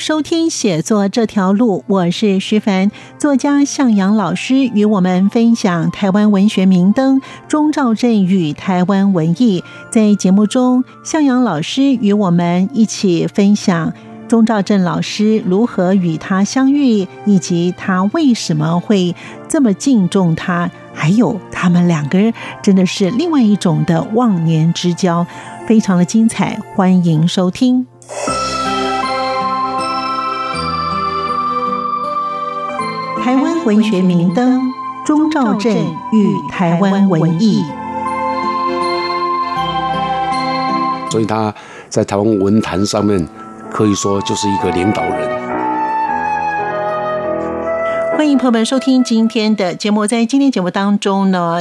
收听《写作这条路》，我是徐凡。作家向阳老师与我们分享台湾文学明灯钟兆镇与台湾文艺。在节目中，向阳老师与我们一起分享钟兆镇老师如何与他相遇，以及他为什么会这么敬重他，还有他们两个人真的是另外一种的忘年之交，非常的精彩。欢迎收听。台湾文学明灯钟兆镇与台湾文艺，所以他在台湾文坛上面可以说就是一个领导人。欢迎朋友们收听今天的节目。在今天节目当中呢，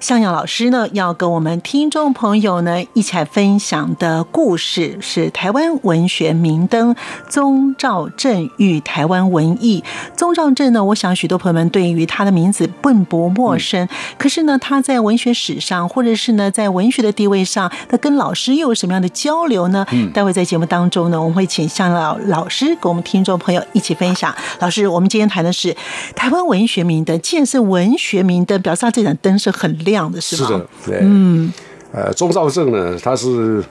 向阳老师呢要跟我们听众朋友呢一起来分享的故事是台湾文学明灯宗兆镇与台湾文艺。宗兆镇呢，我想许多朋友们对于他的名字并不陌生。可是呢，他在文学史上，或者是呢在文学的地位上，他跟老师又有什么样的交流呢？嗯，待会在节目当中呢，我们会请向阳老老师跟我们听众朋友一起分享。老师，我们今天谈的是。台湾文学名灯，既然是文学名灯，表示他这盏灯是很亮的，是吗？是的，对，嗯，呃，钟兆政呢，他是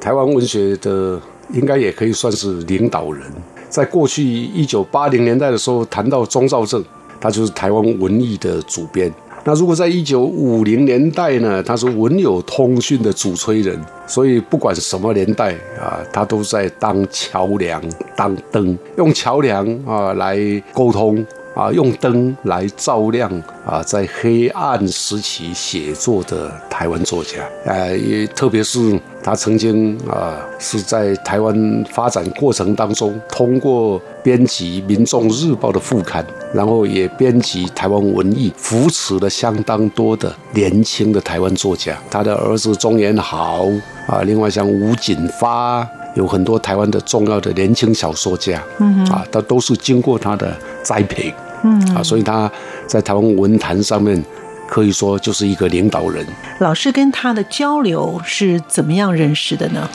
台湾文学的，应该也可以算是领导人。在过去一九八零年代的时候，谈到钟兆政，他就是台湾文艺的主编。那如果在一九五零年代呢，他是文友通讯的主催人。所以不管什么年代啊，他都在当桥梁、当灯，用桥梁啊来沟通。啊，用灯来照亮啊，在黑暗时期写作的台湾作家，呃，也特别是他曾经啊，是在台湾发展过程当中，通过编辑《民众日报》的副刊，然后也编辑台湾文艺，扶持了相当多的年轻的台湾作家。他的儿子钟延豪啊，另外像吴锦发，有很多台湾的重要的年轻小说家，嗯啊，他都是经过他的栽培。嗯啊，所以他在台湾文坛上面可以说就是一个领导人。老师跟他的交流是怎么样认识的呢？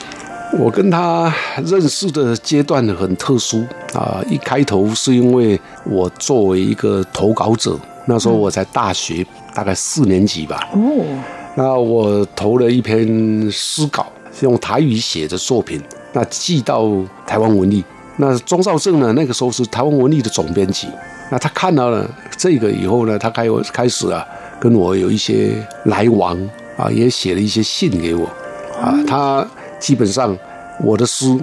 我跟他认识的阶段很特殊啊，一开头是因为我作为一个投稿者，那时候我在大学大概四年级吧。哦，那我投了一篇诗稿，是用台语写的作品，那寄到台湾文艺。那庄兆正呢，那个时候是台湾文艺的总编辑。那他看到了这个以后呢，他开开始啊，跟我有一些来往啊，也写了一些信给我啊。他基本上我的诗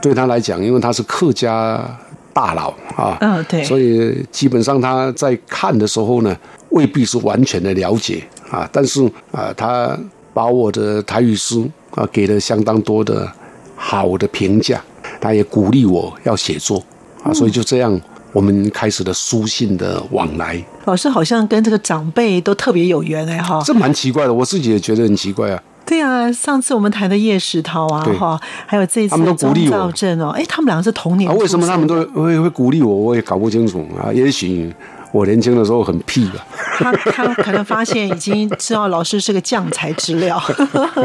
对他来讲，因为他是客家大佬啊，嗯，对，所以基本上他在看的时候呢，未必是完全的了解啊。但是啊，他把我的台语诗啊给了相当多的好的评价，他也鼓励我要写作啊，所以就这样。我们开始了书信的往来，老师好像跟这个长辈都特别有缘哎哈，这蛮奇怪的，我自己也觉得很奇怪啊。对啊，上次我们谈的叶石涛啊哈，还有这次张兆正哦，哎，他们两个是同年，为什么他们都会会鼓励我？我也搞不清楚啊，也许。我年轻的时候很屁的，他他可能发现已经知道老师是个将才之料。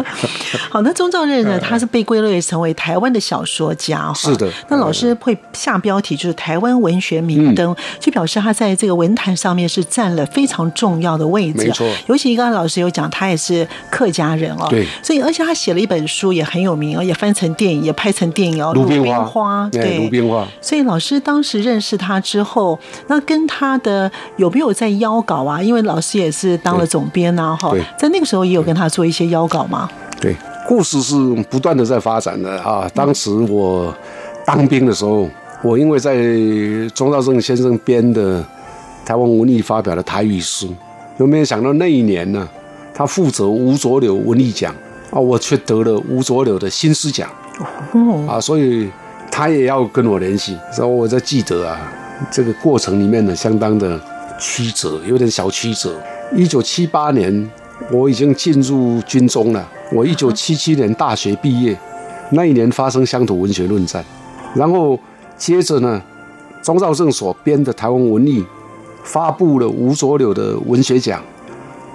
好，那钟兆任呢？他是被归类成为台湾的小说家。是的，那老师会下标题就是台湾文学明灯，就表示他在这个文坛上面是占了非常重要的位置。没错，尤其刚刚老师有讲，他也是客家人哦。对，所以而且他写了一本书也很有名，也翻成电影，也拍成电影哦。鲁冰花，对，鲁冰花。所以老师当时认识他之后，那跟他的。有没有在邀稿啊？因为老师也是当了总编呐，哈，在那个时候也有跟他做一些邀稿吗？对，故事是不断的在发展的啊。当时我当兵的时候，我因为在钟兆正先生编的台湾文艺发表的台语诗，有没有想到那一年呢？他负责吴浊流文艺奖啊，我却得了吴浊流的新诗奖哦，啊，所以他也要跟我联系。所以我在记得啊，这个过程里面呢，相当的曲折，有点小曲折。一九七八年，我已经进入军中了。我一九七七年大学毕业，那一年发生乡土文学论战，然后接着呢，钟兆政所编的台湾文艺发布了吴浊流的文学奖，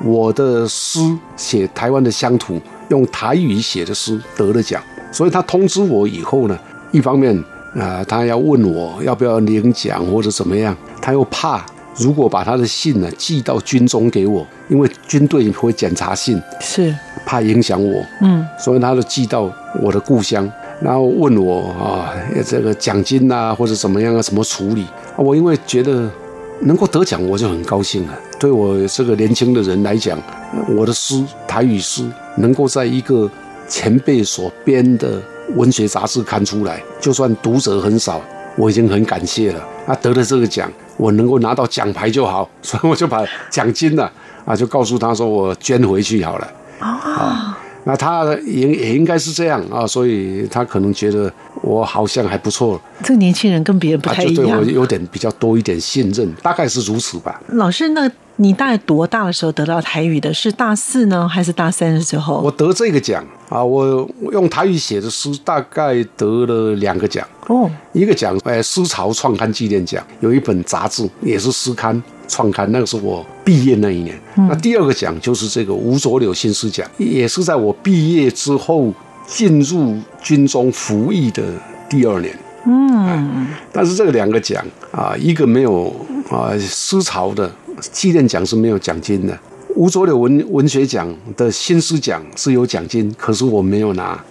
我的诗写台湾的乡土，用台语写的诗得了奖，所以他通知我以后呢，一方面啊、他要问我要不要领奖或者怎么样，他又怕如果把他的信呢寄到军中给我，因为军队会检查信，是，怕影响我，嗯，所以他就寄到我的故乡，然后问我啊，这个奖金啊或者怎么样啊，怎么处理？啊我因为觉得能够得奖，我就很高兴了。对我这个年轻的人来讲，我的诗台语诗能够在一个前辈所编的文学杂志刊出来，就算读者很少，我已经很感谢了。啊，得了这个奖，我能够拿到奖牌就好，所以我就把奖金呢啊，就告诉他说我捐回去好了。啊，那他也也应该是这样啊，所以他可能觉得我好像还不错，这个年轻人跟别人不啊，太一样就对我。有点比较多一点信任，大概是如此吧。老师，那你大概多大的时候得到台语的？是大四呢，还是大三的时候？我得这个奖啊，我用台语写的诗大概得了两个奖，哦，一个奖呃诗潮创刊纪念奖，有一本杂志也是诗刊创刊，那个是我毕业那一年。那第二个奖就是这个吴浊流新诗奖，也是在我毕业之后进入军中服役的第二年。嗯，但是这两个奖啊，一个没有啊诗潮的纪念奖是没有奖金的，吴浊流文文学奖的新诗奖是有奖金，可是我没有拿，啊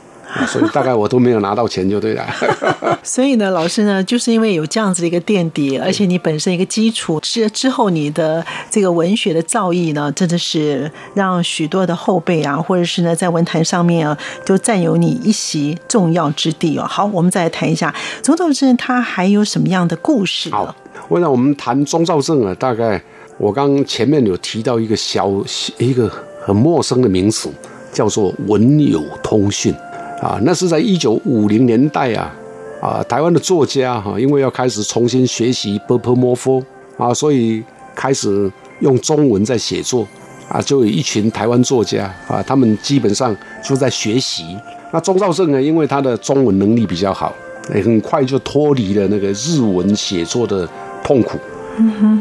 所以大概我都没有拿到钱就对了。所以呢，老师呢，就是因为有这样子的一个垫底，而且你本身一个基础之之后，你的这个文学的造诣呢，真的是让许多的后辈啊，或者是呢，在文坛上面啊，都占有你一席重要之地哦。好，我们再来谈一下总统制他还有什么样的故事？好，我想我们谈钟兆正啊，大概我刚前面有提到一个小一个很陌生的名词，叫做文友通讯啊，那是在一九五零年代啊啊，台湾的作家哈、因为要开始重新学习 b p m f 啊，所以开始用中文在写作啊，就有一群台湾作家啊，他们基本上就在学习。那钟兆胜呢，因为他的中文能力比较好，也很快就脱离了那个日文写作的痛苦。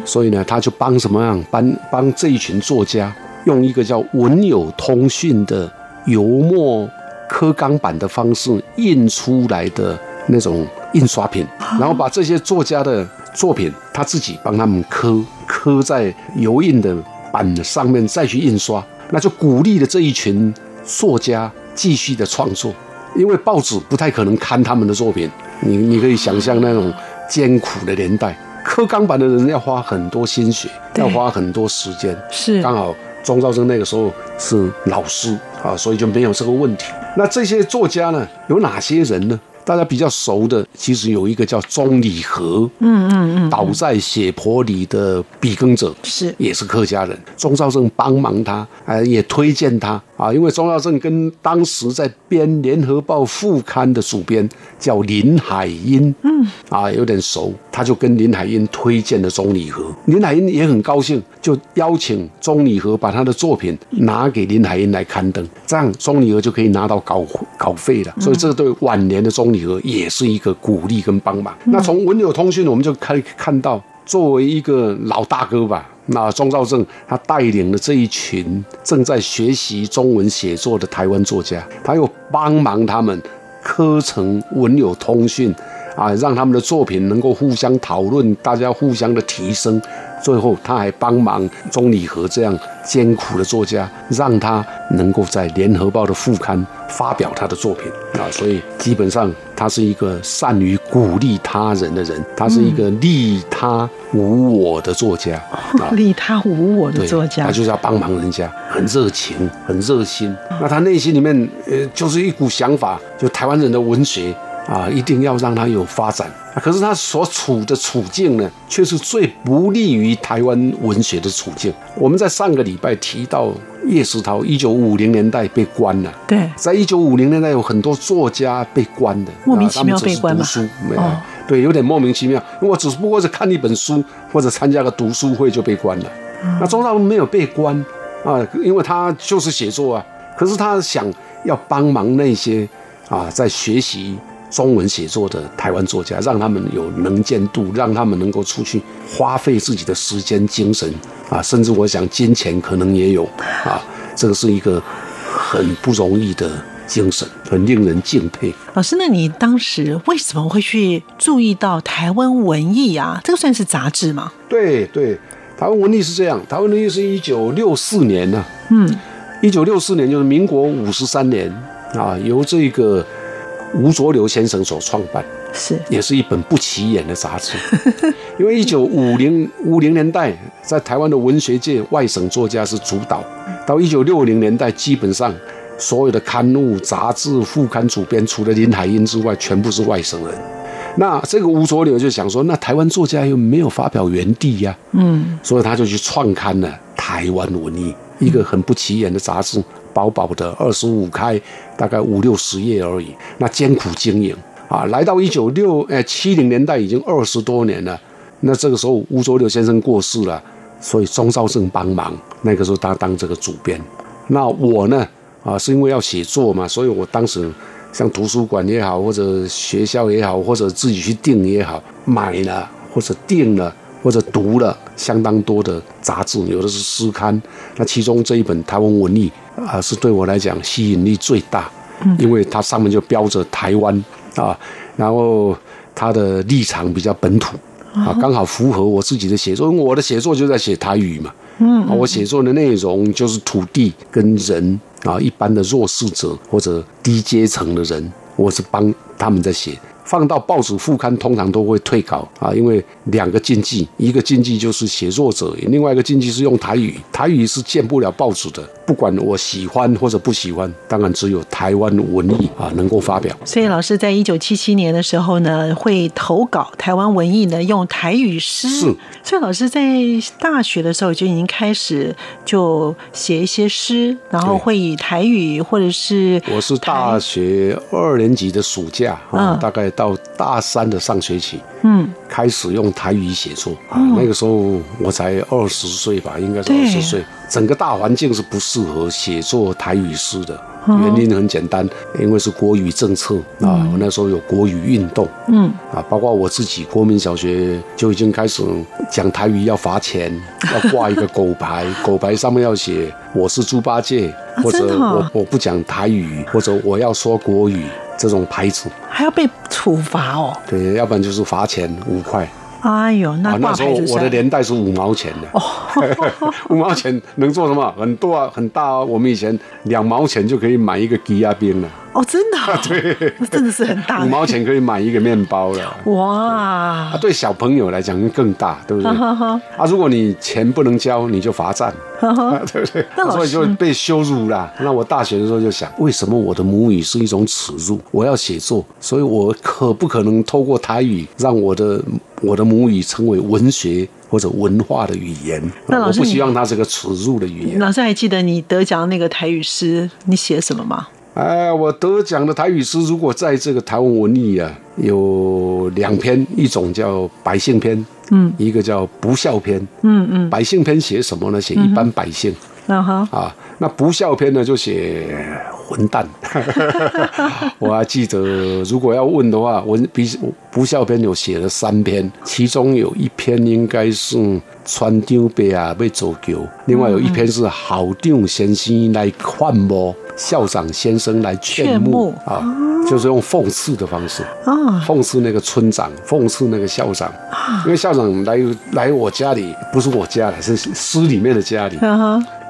所以呢，他就帮什么样？帮帮这一群作家用一个叫文友通讯的油墨刻钢板的方式印出来的那种印刷品，然后把这些作家的作品，他自己帮他们刻刻在油印的板上面，再去印刷，那就鼓励了这一群作家继续的创作。因为报纸不太可能刊他们的作品，你你可以想象那种艰苦的年代，刻钢板的人要花很多心血，要花很多时间。是刚好钟兆生那个时候是老师啊，所以就没有这个问题。那这些作家呢，有哪些人呢？大家比较熟的，其实有一个叫钟理和，嗯嗯嗯，倒在血泊里的笔耕者，是也是客家人。钟兆生帮忙他，呃，也推荐他啊，因为钟兆政跟当时在编《联合报》副刊的主编叫林海音，嗯，啊，有点熟，他就跟林海音推荐了钟理和。林海音也很高兴，就邀请钟理和把他的作品拿给林海音来刊登，这样钟理和就可以拿到稿稿费了。所以这对晚年的钟理和也是一个鼓励跟帮忙。那从文友通讯，我们就可以看到。作为一个老大哥吧，那钟兆正他带领了这一群正在学习中文写作的台湾作家，他又帮忙他们刻成文友通讯啊，让他们的作品能够互相讨论，大家互相的提升。最后，他还帮忙钟理和这样艰苦的作家，让他能够在《联合报》的副刊发表他的作品啊。所以，基本上他是一个善于鼓励他人的人，他是一个利他无我的作家啊。利他无我的，作家他，就是要帮忙人家，很热情，很热心。那他内心里面，呃，就是一股想法，就台湾人的文学啊，一定要让它有发展。可是他所处的处境呢，却是最不利于台湾文学的处境。我们在上个礼拜提到叶石涛，一九五零年代被关了。对，在一九五零年代有很多作家被关的，莫名其妙被关嘛？没有，对，有点莫名其妙。因为我只不过是看一本书或者参加个读书会就被关了。那钟兆没有被关啊，因为他就是写作啊。可是他想要帮忙那些啊，在学习。中文写作的台湾作家，让他们有能见度，让他们能够出去花费自己的时间、精神啊，甚至我想金钱可能也有啊。这个是一个很不容易的精神，很令人敬佩。老师，那你当时为什么会去注意到台湾文艺啊？这个算是杂志吗？对对，台湾文艺是这样，台湾文艺是一九六四年呢。嗯，一九六四年就是民国五十三年啊，由这个。吴浊流先生所创办是，也是一本不起眼的杂志，因为一九五零 五零年代在台湾的文学界外省作家是主导，到一九六零年代基本上所有的刊物杂志副刊主编除了林海音之外全部是外省人，那这个吴浊流就想说，那台湾作家又没有发表原地呀，嗯，所以他就去创刊了《台湾文艺》，一个很不起眼的杂志。薄薄的二十五开，大概五六十页而已。那艰苦经营啊，来到一九六呃七零年代已经二十多年了。那这个时候吴浊流先生过世了，所以钟兆正帮忙。那个时候他当这个主编。那我呢啊，是因为要写作嘛，所以我当时像图书馆也好，或者学校也好，或者自己去订也好，买了或者订了。或者读了相当多的杂志，有的是诗刊，那其中这一本台湾文艺啊，是对我来讲吸引力最大，因为它上面就标着台湾啊，然后它的立场比较本土啊，刚好符合我自己的写作，因为我的写作就在写台语嘛，嗯，我写作的内容就是土地跟人啊，一般的弱势者或者低阶层的人，我是帮他们在写。放到报纸副刊，通常都会退稿啊，因为两个禁忌，一个禁忌就是写作者，另外一个禁忌是用台语，台语是见不了报纸的。不管我喜欢或者不喜欢，当然只有台湾文艺啊能够发表。所以老师在一九七七年的时候呢，会投稿台湾文艺呢，用台语诗。是。所以老师在大学的时候就已经开始就写一些诗，然后会以台语或者是我是大学二年级的暑假啊，大概到大三的上学期，嗯，开始用台语写作啊。那个时候我才二十岁吧，应该是二十岁。整个大环境是不适合写作台语诗的，原因很简单，因为是国语政策啊。我那时候有国语运动，嗯，啊，包括我自己国民小学就已经开始讲台语要罚钱，要挂一个狗牌，狗牌上面要写我是猪八戒，或者我我不讲台语，或者我要说国语这种排除，还要被处罚哦。对，要不然就是罚钱五块。哎呦，那那时候我的年代是五毛钱的，哦 五毛钱能做什么？很多啊，很大啊。我们以前两毛钱就可以买一个鸡鸭冰了。哦，真的？对，真的是很大。五毛钱可以买一个面包了。哇！啊，对小朋友来讲更大，对不对？啊，如果你钱不能交，你就罚站。对不对？所以就被羞辱了。那我大学的时候就想，为什么我的母语是一种耻辱？我要写作，所以我可不可能透过台语让我的我的母语成为文学或者文化的语言？那老师，我不希望它是个耻辱的语言。老师还记得你得奖那个台语诗，你写什么吗？哎，我得奖的台语诗，如果在这个台湾文艺啊，有两篇，一种叫百姓篇。嗯，一个叫不孝篇，嗯嗯，百姓篇写什么呢？写一般百姓，啊哈，啊，那不孝篇呢就写混蛋。我还记得，如果要问的话，文比不孝篇有写了三篇，其中有一篇应该是川丢杯啊被走丢，另外有一篇是好长先生来劝募，校长先生来劝募啊。就是用讽刺的方式啊，讽刺那个村长，讽刺那个校长，因为校长来来我家里，不是我家的，是诗里面的家里，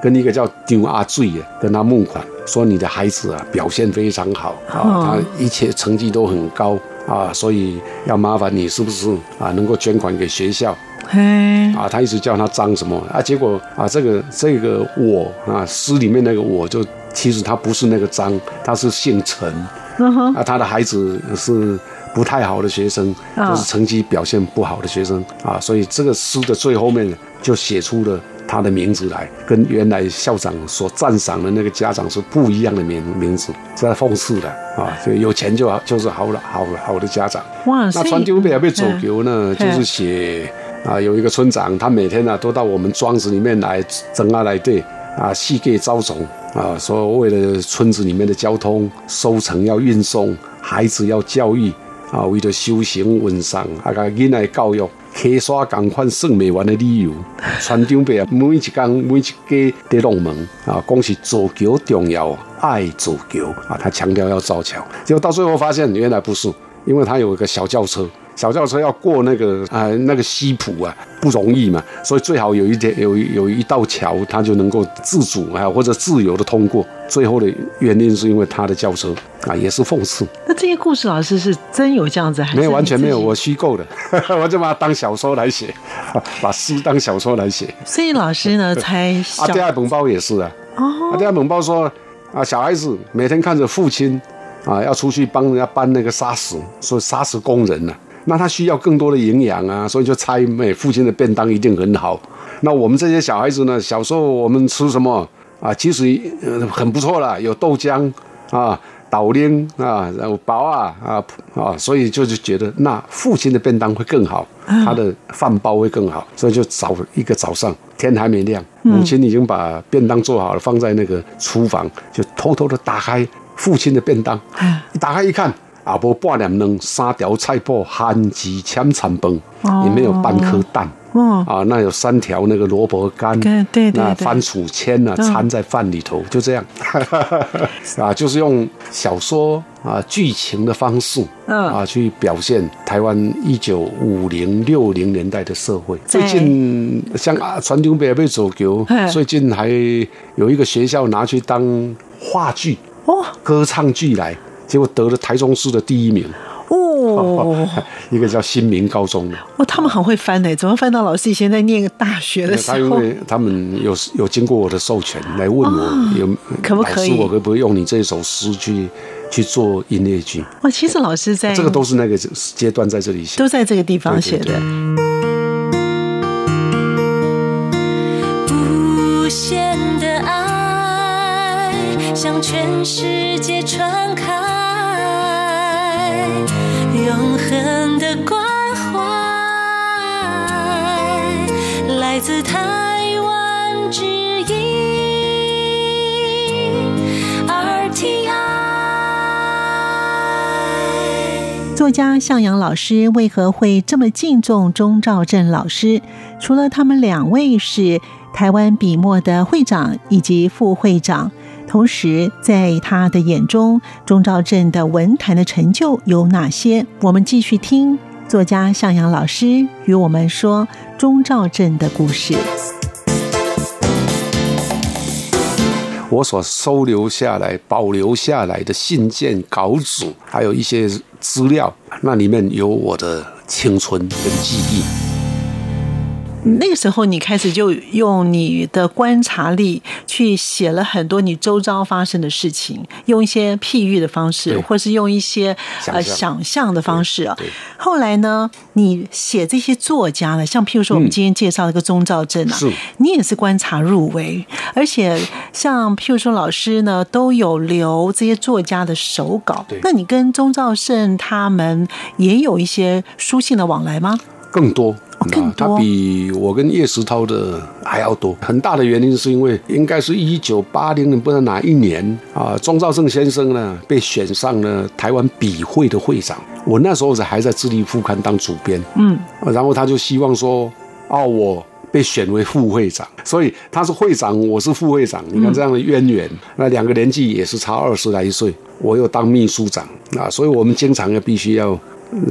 跟一个叫丢阿醉的跟他募款，说你的孩子啊表现非常好啊，他一切成绩都很高啊，所以要麻烦你是不是啊能够捐款给学校？嘿啊，他一直叫他张什么啊，结果啊这个这个我啊诗里面那个我就其实他不是那个张，他是姓陈。啊，他的孩子是不太好的学生，就是成绩表现不好的学生啊，所以这个诗的最后面就写出了他的名字来，跟原来校长所赞赏的那个家长是不一样的名名字，是在讽刺的啊，所以有钱就好就是好了，好好的家长。哇，那传丢被被走丢呢，就是写啊，有一个村长，他每天呢都到我们庄子里面来整啊来对啊，细给招总啊，说为了村子里面的交通收成要运送，孩子要教育啊，为了修行文上啊个囡仔教育。开刷赶快算未完的理由，船长伯啊，每一天每一家在弄门啊，讲是造桥重要，爱造桥啊，他强调要造桥，结果到最后发现原来不是，因为他有一个小轿车。小轿车要过那个啊那个西浦啊不容易嘛，所以最好有一点有有一道桥，它就能够自主啊或者自由的通过。最后的原因是因为他的轿车啊，也是讽刺。那这些故事老师是真有这样子，还是没有完全没有？我虚构的，我就把它当小说来写，把诗当小说来写。所以老师呢 才啊，第二本包也是啊。哦，第二本包说啊，小孩子每天看着父亲啊要出去帮人家搬那个沙石，说沙石工人呢。那他需要更多的营养啊，所以就猜妹父亲的便当一定很好。那我们这些小孩子呢，小时候我们吃什么啊？其实很不错了，有豆浆啊、豆丁啊、然后包啊啊啊，所以就是觉得那父亲的便当会更好，他的饭包会更好，所以就早一个早上天还没亮，母亲已经把便当做好了，放在那个厨房，就偷偷的打开父亲的便当，一打开一看。啊，无半两能三条菜脯，含鸡千层崩，里面有半颗蛋。哦，啊，那有三条那个萝卜干，对对对，那番薯签呢掺在饭里头，就这样。啊，就是用小说啊剧情的方式，嗯啊去表现台湾一九五零六零年代的社会。最近像啊传统北被走球，最近还有一个学校拿去当话剧哦，歌唱剧来。结果得了台中市的第一名哦，一个叫新民高中的哦，他们很会翻呢，怎么翻到老师以前在念大学的时候？他因为他们有有经过我的授权来问我有可不可以，我可不可以用你这首诗去去做音乐剧？哇，其实老师在这个都是那个阶段在这里写，都在这个地方写的。无限的爱向全世界传开。永恒的关怀来自台湾之音 RTI。作家向阳老师为何会这么敬重钟兆正老师？除了他们两位是台湾笔墨的会长以及副会长。同时，在他的眼中，钟兆镇的文坛的成就有哪些？我们继续听作家向阳老师与我们说钟兆镇的故事。我所收留下来、保留下来的信件、稿纸，还有一些资料，那里面有我的青春跟记忆。那个时候，你开始就用你的观察力去写了很多你周遭发生的事情，用一些譬喻的方式，或是用一些呃想象的方式啊。后来呢，你写这些作家了，像譬如说我们今天介绍一个钟兆镇啊，你也是观察入微，而且像譬如说老师呢，都有留这些作家的手稿。那你跟钟兆胜他们也有一些书信的往来吗？更多。啊，他比我跟叶石涛的还要多。很大的原因是因为，应该是一九八零年，不知道哪一年啊，庄兆胜先生呢被选上了台湾笔会的会长。我那时候是还在《智利副刊》当主编，嗯，然后他就希望说，哦，我被选为副会长，所以他是会长，我是副会长。你看这样的渊源，那两个年纪也是差二十来岁，我又当秘书长啊，所以我们经常要必须要。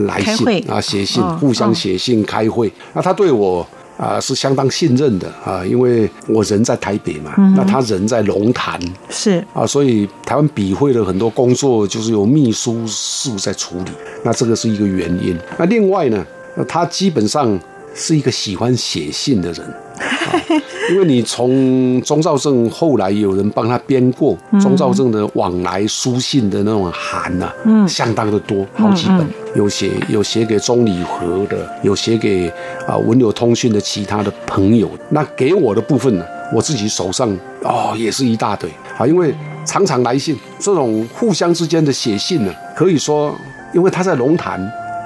来信啊，写信，互相写信开会。那他对我啊是相当信任的啊，因为我人在台北嘛，那他人在龙潭，是啊，所以台湾笔会的很多工作就是由秘书室在处理。那这个是一个原因。那另外呢，他基本上是一个喜欢写信的人 因为你从钟兆正后来有人帮他编过钟兆正的往来书信的那种函呐、嗯，相当的多，好几本，有写有写给钟理和的，有写给啊文友通讯的其他的朋友。那给我的部分呢，我自己手上哦也是一大堆。啊，因为常常来信，这种互相之间的写信呢，可以说，因为他在龙潭，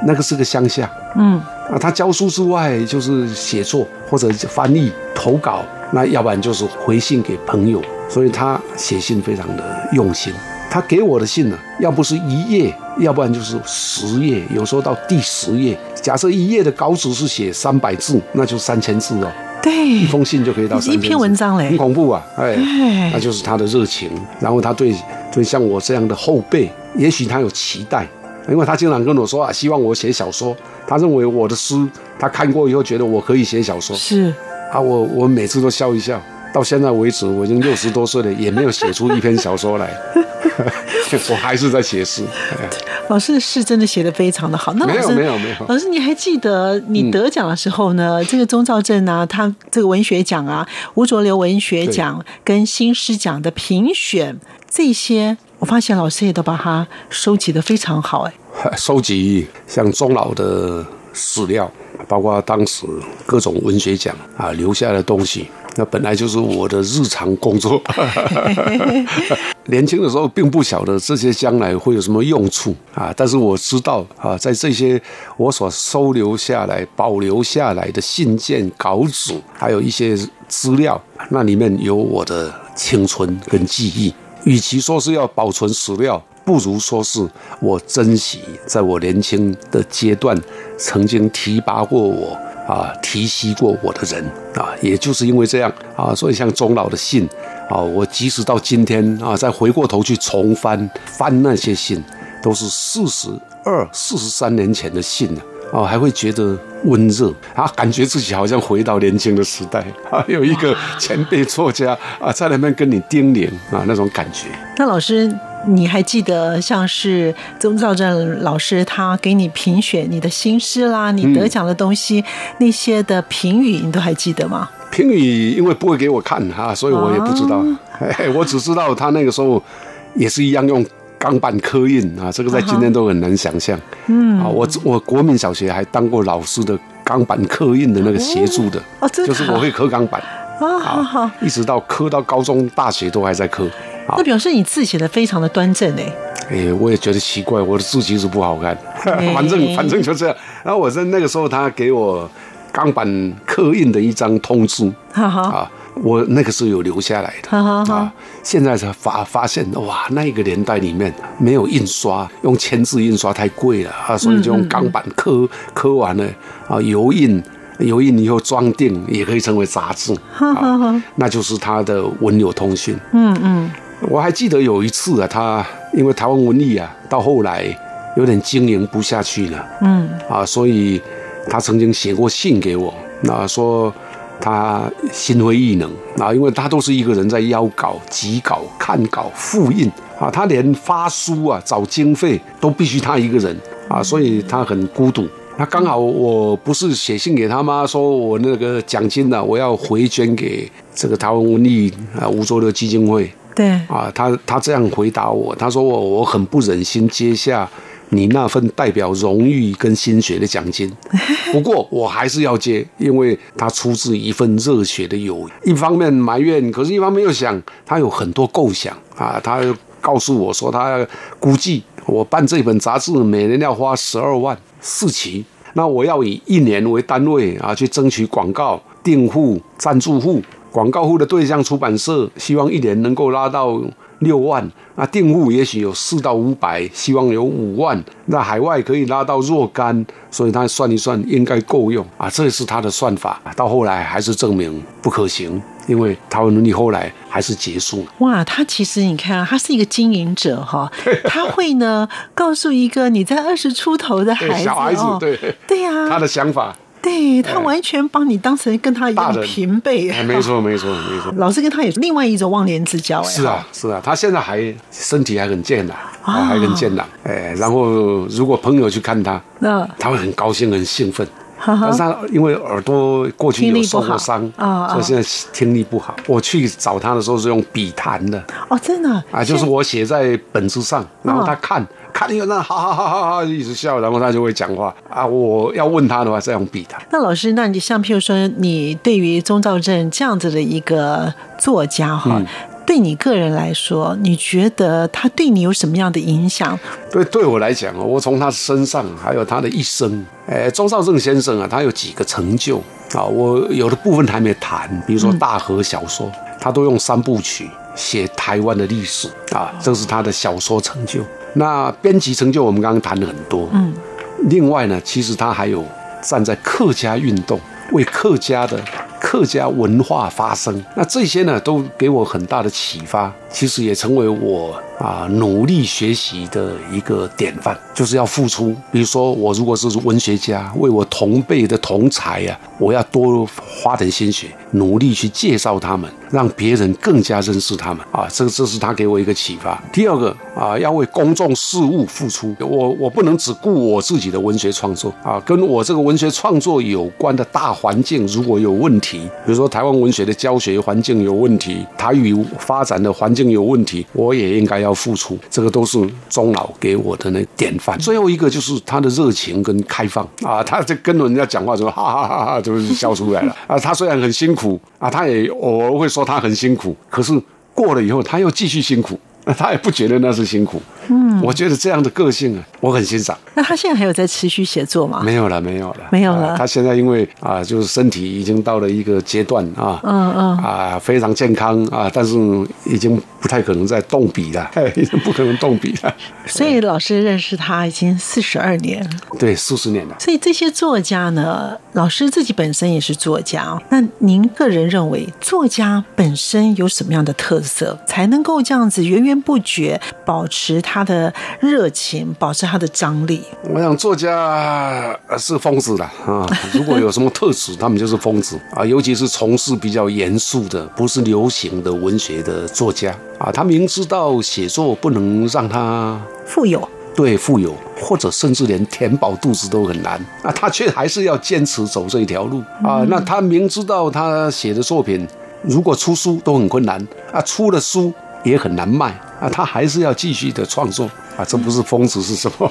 那个是个乡下，嗯，啊，他教书之外就是写作或者翻译、投稿，那要不然就是回信给朋友，所以他写信非常的用心。他给我的信呢，要不是一页，要不然就是十页，有时候到第十页。假设一页的稿纸是写三百字，那就三千字哦，对一，封信就可以到三千字，一篇文章嘞很恐怖啊！哎哎，那就是他的热情，然后他对对像我这样的后辈，也许他有期待，因为他经常跟我说啊，希望我写小说，他认为我的诗他看过以后觉得我可以写小说是。啊，我我每次都笑一笑。到现在为止，我已经六十多岁了，也没有写出一篇小说来，我还是在写诗。哎老师的诗真的写得非常的好。那老没有师没有没有老师你还记得你得奖的时候呢？这个钟兆正啊，他这个文学奖啊，吴浊流文学奖跟新诗奖的评选这些，我发现老师也都把它收集的非常好。哎，收集像钟老的史料，包括当时各种文学奖啊留下的东西，那本来就是我的日常工作。年轻的时候并不晓得这些将来会有什么用处啊，但是我知道啊，在这些我所收留下来、保留下来的信件、稿纸，还有一些资料，那里面有我的青春跟记忆。与其说是要保存史料，不如说是我珍惜在我年轻的阶段曾经提拔过我啊、提携过我的人啊，也就是因为这样啊，所以像钟老的信啊，我即使到今天啊，再回过头去重翻翻那些信，都是四十二、四十三年前的信了。哦，还会觉得温热啊，感觉自己好像回到年轻的时代 啊，有一个前辈作家啊在那边跟你叮咛啊，那种感觉。那老师，你还记得像是宗兆正老师他给你评选你的新诗啦，你得奖的东西、那些的评语，你都还记得吗？评语因为不会给我看哈、所以我也不知道。嘿我只知道他那个时候也是一样用钢板刻印啊，这个在今天都很难想象。嗯。啊，我我国民小学还当过老师的钢板刻印的那个协助的，哦就是我会刻钢板。啊，好一直到刻到高中、大学都还在刻。啊。那，表示你字写的非常的端正哎。哎，我也觉得奇怪，我的字其实不好看，反正反正就这样。然后我在那个时候，他给我钢板刻印的一张通知。哈哈，啊，我那个时候有留下来的啊，现在才发发现哇，那个年代里面没有印刷，用签字印刷太贵了啊，所以就用钢板刻刻完了啊，油印。油印以后装订也可以成为杂志，啊，那就是他的文友通讯。嗯嗯，我还记得有一次啊，他因为台湾文艺啊，到后来有点经营不下去了，嗯啊，所以他曾经写过信给我，那说他心灰意冷啊，因为他都是一个人在邀稿、集稿、看稿、复印啊，他连发书啊、找经费都必须他一个人啊，所以他很孤独。那刚好我不是写信给他吗？说我那个奖金呢、我要回捐给这个台湾文艺啊吴浊流基金会。对，啊，他他这样回答我，他说我我很不忍心接下你那份代表荣誉跟心血的奖金，不过我还是要接，因为他出自一份热血的友谊。一方面埋怨，可是一方面又想他有很多构想啊，他告诉我说他估计我办这本杂志每年要花十二万四期，那我要以一年为单位啊去争取广告订户、赞助户。广告户的对象出版社希望一年能够拉到六万，那订户也许有四到五百，希望有五万，那海外可以拉到若干，所以他算一算应该够用啊，这是他的算法。到后来还是证明不可行，因为台湾伦理后来还是结束了。哇，他其实你看啊，他是一个经营者哈，他会呢告诉一个你在二十出头的孩子，小孩子哦、对对呀、他的想法，对他完全把你当成跟他一样平辈，哎，没错，没错，没错。老师跟他也是另外一种忘年之交哎，是啊，是啊，他现在还身体还很健朗，啊，还很健朗。哎，然后如果朋友去看他，那。他会很高兴、很兴奋。但是他因为耳朵过去有受过伤啊，所以现在听力不好。我去找他的时候是用笔谈的。哦，真的啊，就是我写在本子上，然后他看看有那好好好好好一直笑，然后他就会讲话啊。我要问他的话，再用笔他。那老师，那你像譬如说，你对于钟兆正这样子的一个作家哈？对你个人来说，你觉得他对你有什么样的影响？对，对我来讲我从他身上还有他的一生，哎，钟少正先生啊，他有几个成就啊，我有的部分还没谈，比如说大河小说，他都用三部曲写台湾的历史啊，这是他的小说成就。那编辑成就我们刚刚谈了很多，嗯，另外呢，其实他还有站在客家运动，为客家的。客家文化发声，那这些呢，都给我很大的启发，其实也成为我。啊，努力学习的一个典范，就是要付出。比如说，我如果是文学家，为我同辈的同才呀，我要多花点心血，努力去介绍他们，让别人更加认识他们。啊，这个这是他给我一个启发。第二个啊，要为公众事务付出。我我不能只顾我自己的文学创作啊，跟我这个文学创作有关的大环境如果有问题，比如说台湾文学的教学环境有问题，台语发展的环境有问题，我也应该要。付出，这个都是钟老给我的那典范。最后一个就是他的热情跟开放啊，他就跟人家讲话就，哈哈哈哈，就是笑出来了啊。他虽然很辛苦啊，他也偶尔会说他很辛苦，可是过了以后，他又继续辛苦。他也不觉得那是辛苦，嗯，我觉得这样的个性啊，我很欣赏。那他现在还有在持续写作吗？没有了，没有了，没有了。他现在因为啊，就是身体已经到了一个阶段啊，嗯嗯，啊，非常健康啊，但是已经不太可能再动笔了，已经不可能动笔了。所以老师认识他已经四十二年，对，四十年了。所以这些作家呢，老师自己本身也是作家。那您个人认为，作家本身有什么样的特色，才能够这样子源源？不绝保持他的热情，保持他的张力。我想作家是疯子的啊！如果有什么特质，他们就是疯子啊！尤其是从事比较严肃的、不是流行的文学的作家啊，他明知道写作不能让他富有，对富有，或者甚至连填饱肚子都很难啊，他却还是要坚持走这一条路啊！那他明知道他写的作品如果出书都很困难啊，出了书也很难卖。啊，他还是要继续的创作。啊，这不是疯子是什么？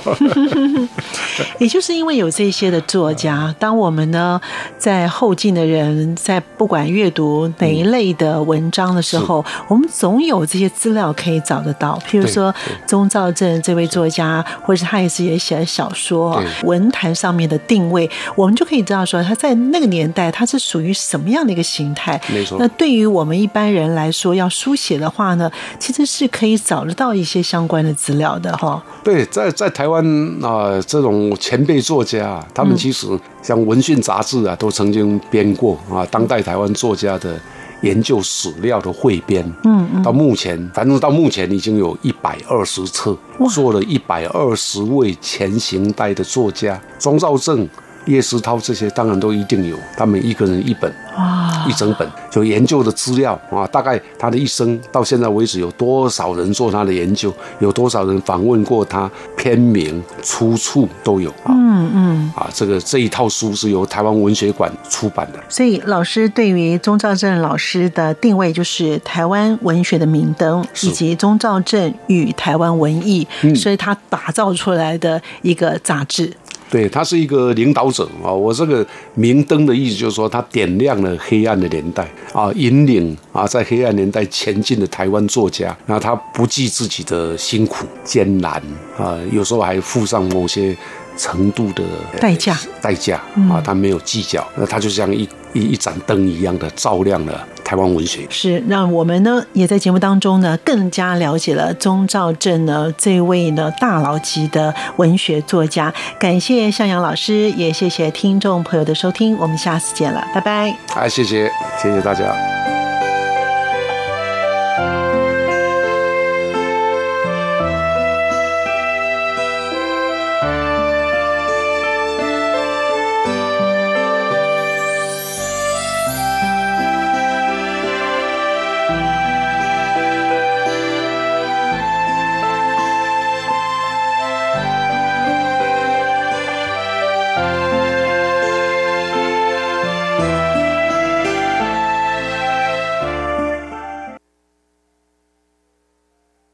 也就是因为有这些的作家，当我们呢在后进的人在不管阅读哪一类的文章的时候，我们总有这些资料可以找得到。譬如说钟兆正这位作家，或者他也是也写了小说，文坛上面的定位，我们就可以知道说他在那个年代他是属于什么样的一个形态。没错。那对于我们一般人来说，要书写的话呢，其实是可以。找得到一些相关的资料的哈。对，在在台湾啊，这种前辈作家，他们其实像《文讯》杂志啊，都曾经编过啊，当代台湾作家的研究史料的汇编。嗯嗯。到目前，反正到目前已经有一百二十册，做了一百二十位前行代的作家，庄兆正。叶石涛这些当然都一定有，他们一个人一本，哇一整本就研究的资料啊，大概他的一生到现在为止有多少人做他的研究，有多少人访问过他，篇名、出处都有啊。嗯嗯，啊，这个这一套书是由台湾文学馆出版的。所以老师对于钟兆正老师的定位就是台湾文学的明灯，以及钟兆正与台湾文艺，所以他打造出来的一个杂志。对他是一个领导者啊，我这个明灯的意思就是说，他点亮了黑暗的年代啊，引领啊在黑暗年代前进的台湾作家，那他不计自己的辛苦艰难啊，有时候还付上某些程度的代价代价啊，他没有计较，那他就像一一一盏灯一样的照亮了。台湾文学是让我们呢，也在节目当中呢，更加了解了宗兆正呢这位呢大佬级的文学作家。感谢向阳老师，也谢谢听众朋友的收听，我们下次见了，拜拜。好，谢谢，谢谢大家。